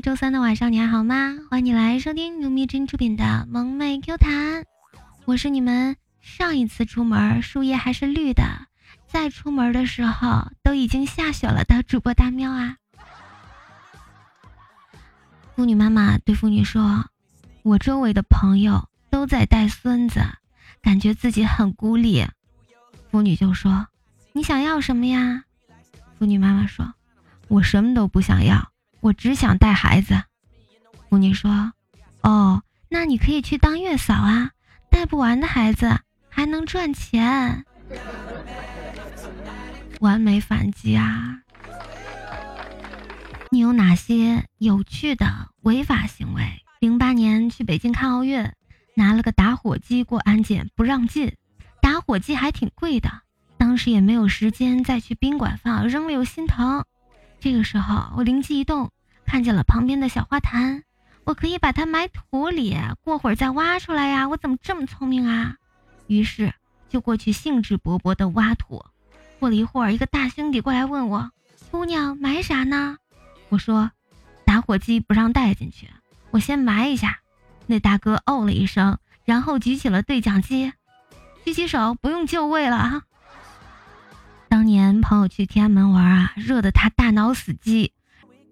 周三的晚上你还好吗？欢迎你来收听由蜜真出品的萌妹 Q 弹，我是你们上一次出门树叶还是绿的，再出门的时候都已经下雪了的主播大喵啊。妇女妈妈对妇女说：“我周围的朋友都在带孙子，感觉自己很孤立。”妇女就说：“你想要什么呀？”妇女妈妈说：“我什么都不想要，我只想带孩子。”妇女说：“哦，那你可以去当月嫂啊，带不完的孩子还能赚钱。”完美反击啊！你有哪些有趣的违法行为？零八年去北京看奥运，拿了个打火机过安检不让进，打火机还挺贵的，当时也没有时间再去宾馆放，扔了又心疼。这个时候我灵机一动，看见了旁边的小花坛，我可以把它埋土里，过会儿再挖出来呀！我怎么这么聪明啊？于是就过去兴致勃勃地挖土。过了一会儿，一个大兄弟过来问我：“姑娘埋啥呢？”我说：“打火机不让带进去，我先埋一下。”那大哥哦了一声，然后举起了对讲机，举起手，不用就位了啊！当年朋友去天安门玩啊，热得他大脑死机，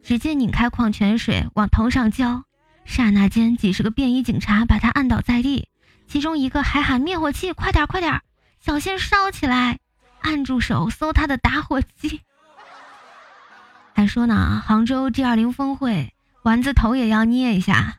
直接拧开矿泉水往头上浇，刹那间几十个便衣警察把他按倒在地，其中一个还喊灭火器，快点快点，小心烧起来！按住手搜他的打火机。还说呢，杭州 G 二零峰会，丸子头也要捏一下。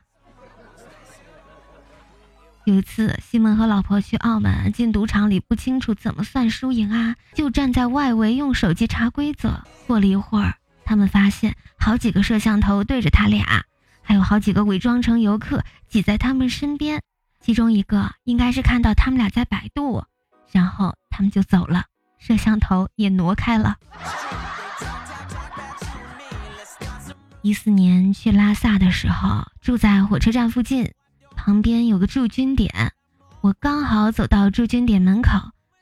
有一次，西门和老婆去澳门，进赌场里不清楚怎么算输赢啊，就站在外围用手机查规则。过了一会儿，他们发现好几个摄像头对着他俩，还有好几个伪装成游客挤在他们身边。其中一个应该是看到他们俩在百度，然后他们就走了，摄像头也挪开了。一四年去拉萨的时候，住在火车站附近，旁边有个驻军点。我刚好走到驻军点门口，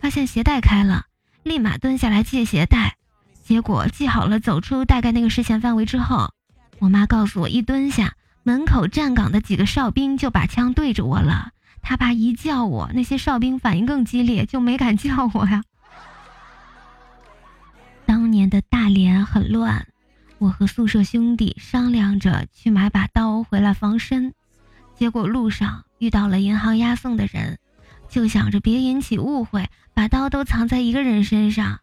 发现鞋带开了，立马蹲下来系鞋带。结果系好了，走出大概那个视线范围之后，我妈告诉我，一蹲下，门口站岗的几个哨兵就把枪对着我了。他爸一叫我，那些哨兵反应更激烈，就没敢叫我呀。当年的大连很乱。我和宿舍兄弟商量着去买把刀回来防身，结果路上遇到了银行押送的人，就想着别引起误会，把刀都藏在一个人身上。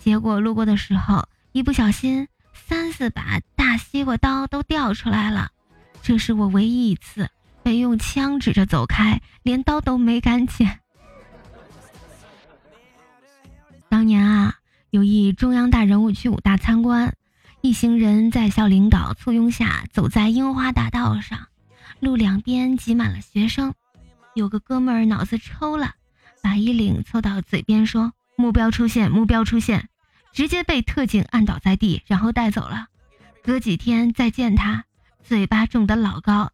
结果路过的时候，一不小心，三四把大西瓜刀都掉出来了。这是我唯一一次被用枪指着走开，连刀都没敢捡。当年啊，有一中央大人物去武大参观。一行人在校领导簇拥下走在樱花大道上，路两边挤满了学生。有个哥们儿脑子抽了，把衣领凑到嘴边说：“目标出现，目标出现！”直接被特警按倒在地，然后带走了。隔几天再见他，嘴巴肿得老高，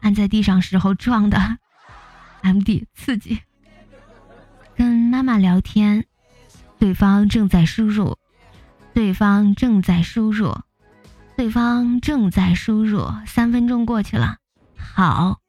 按在地上时候撞的。MD 刺激。跟妈妈聊天，对方正在输入。对方正在输入，对方正在输入。三分钟过去了，好。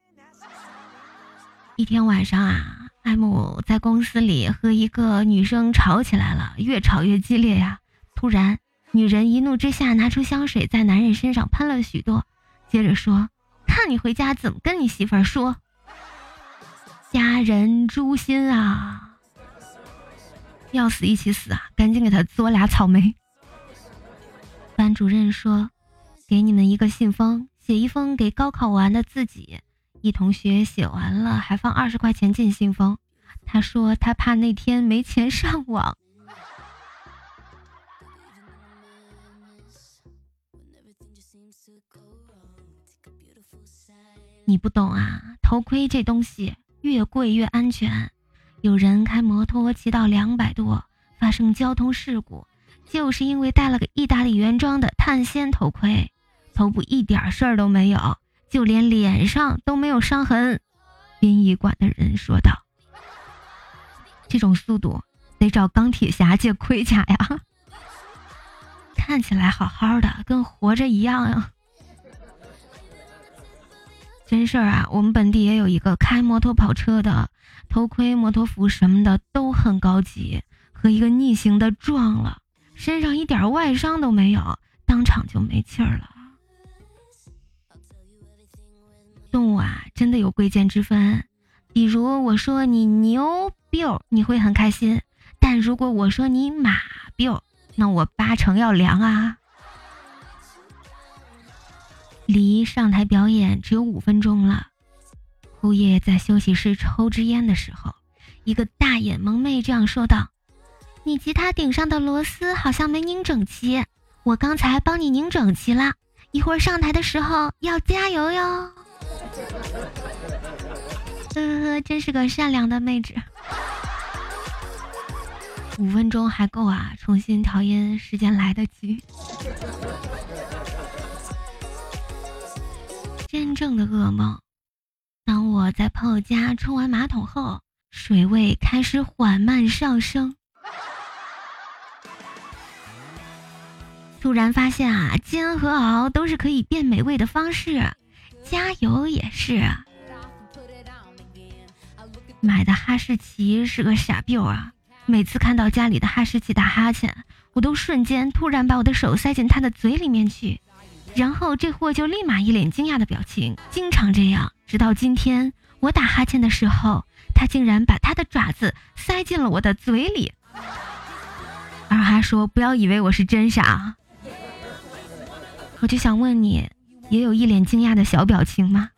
一天晚上啊，艾姆在公司里和一个女生吵起来了，越吵越激烈呀。突然，女人一怒之下拿出香水，在男人身上喷了许多，接着说：“看你回家怎么跟你媳妇儿说。”家人诛心啊！要死一起死啊！赶紧给他做俩草莓。班主任说：“给你们一个信封，写一封给高考完的自己。”一同学写完了，还放二十块钱进信封。他说他怕那天没钱上网。你不懂啊，头盔这东西越贵越安全。有人开摩托骑到两百多，发生交通事故。就是因为戴了个意大利原装的碳纤头盔，头部一点事儿都没有，就连脸上都没有伤痕。殡仪馆的人说道：“这种速度得找钢铁侠借盔甲呀，看起来好好的，跟活着一样呀。”真事儿啊，我们本地也有一个开摩托跑车的，头盔、摩托服什么的都很高级，和一个逆行的撞了，身上一点外伤都没有，当场就没气儿了。动物啊，真的有贵贱之分。比如我说你牛逼，你会很开心；但如果我说你马逼，那我八成要凉啊。离上台表演只有五分钟了，胡爷在休息室抽支烟的时候，一个大眼萌妹这样说道：“你吉他顶上的螺丝好像没拧整齐，我刚才帮你拧整齐了，一会儿上台的时候要加油哟。”呵呵呵，真是个善良的妹纸。五分钟还够啊，重新调音时间来得及。真正的噩梦，当我在朋友家冲完马桶后，水位开始缓慢上升，突然发现啊，煎和熬都是可以变美味的方式，加油也是。买的哈士奇是个傻逼啊！每次看到家里的哈士奇打哈欠，我都瞬间突然把我的手塞进它的嘴里面去，然后这货就立马一脸惊讶的表情，经常这样。直到今天，我打哈欠的时候，它竟然把它的爪子塞进了我的嘴里，二哈说不要以为我是真傻。我就想问你，也有一脸惊讶的小表情吗？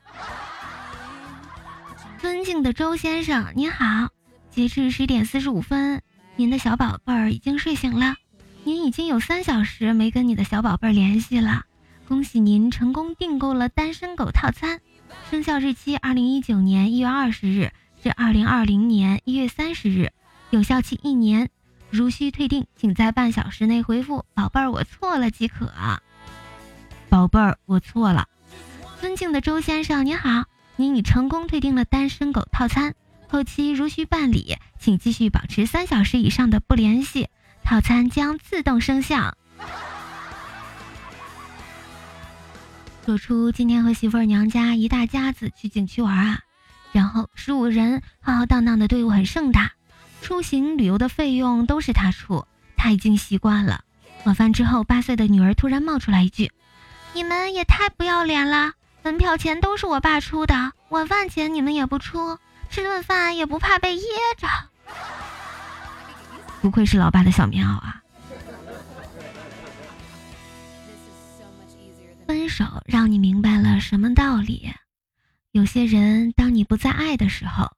尊敬的周先生，您好。截至十点四十五分，您的小宝贝儿已经睡醒了。您已经有三小时没跟你的小宝贝儿联系了，恭喜您成功订购了单身狗套餐。生效日期：二零一九年一月二十日至二零二零年一月三十日，有效期一年。如需退订，请在半小时内回复“宝贝儿，我错了”即可。宝贝儿，我错了。尊敬的周先生，您好。您已成功退订了单身狗套餐，后期如需办理，请继续保持三小时以上的不联系，套餐将自动生效。说出今天和媳妇儿娘家一大家子去景区玩啊，然后十五人浩浩荡荡的队伍很盛大，出行旅游的费用都是他出，他已经习惯了。晚饭之后，八岁的女儿突然冒出来一句：“你们也太不要脸了！”门票钱都是我爸出的，晚饭钱你们也不出，吃顿饭也不怕被噎着。不愧是老爸的小棉袄啊！分手让你明白了什么道理？有些人，当你不再爱的时候，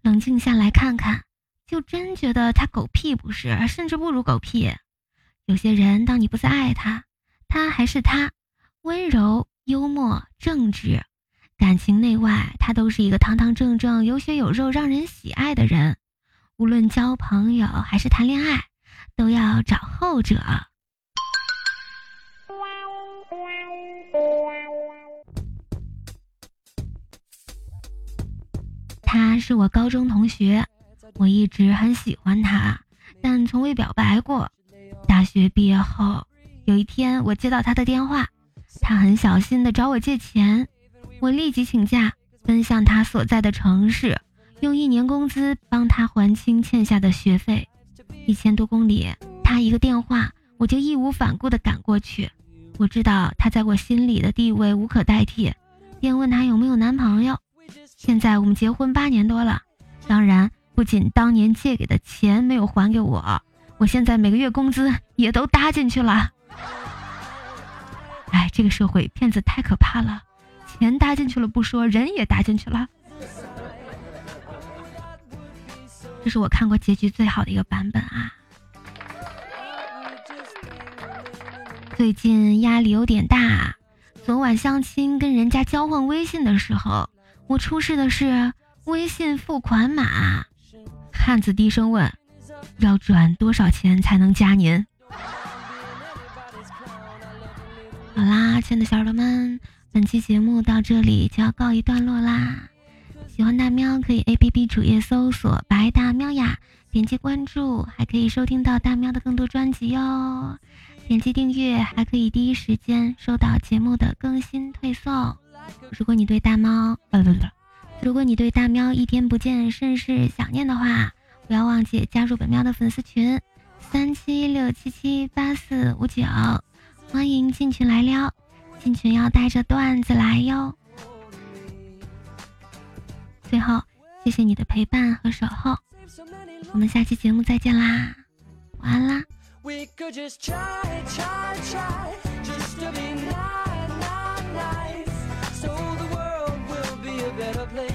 冷静下来看看，就真觉得他狗屁不是，甚至不如狗屁。有些人，当你不再爱他，他还是他，温柔。幽默正直，感情内外，他都是一个堂堂正正、有血有肉、让人喜爱的人。无论交朋友还是谈恋爱，都要找后者。他是我高中同学，我一直很喜欢他，但从未表白过。大学毕业后，有一天我接到他的电话。他很小心地找我借钱，我立即请假奔向他所在的城市，用一年工资帮他还清欠下的学费。一千多公里，他一个电话，我就义无反顾地赶过去。我知道他在我心里的地位无可代替，便问他有没有男朋友。现在我们结婚八年多了，当然不仅当年借给的钱没有还给我，我现在每个月工资也都搭进去了。这个社会骗子太可怕了，钱搭进去了不说，人也搭进去了。这是我看过结局最好的一个版本啊！最近压力有点大，昨晚相亲跟人家交换微信的时候，我出示的是微信付款码。汉子低声问：“要转多少钱才能加您？”好啦，亲爱的小耳朵们，本期节目到这里就要告一段落啦。喜欢大喵可以 A P P 主页搜索“白大喵呀”，点击关注，还可以收听到大喵的更多专辑哟。点击订阅，还可以第一时间收到节目的更新推送。如果你对大猫，不不不，如果你对大喵一天不见甚是想念的话，不要忘记加入本喵的粉丝群三七六七七八四五九，欢迎进群来撩，进群要带着段子来哟。最后，谢谢你的陪伴和守候，我们下期节目再见啦，晚安啦。so beautiful.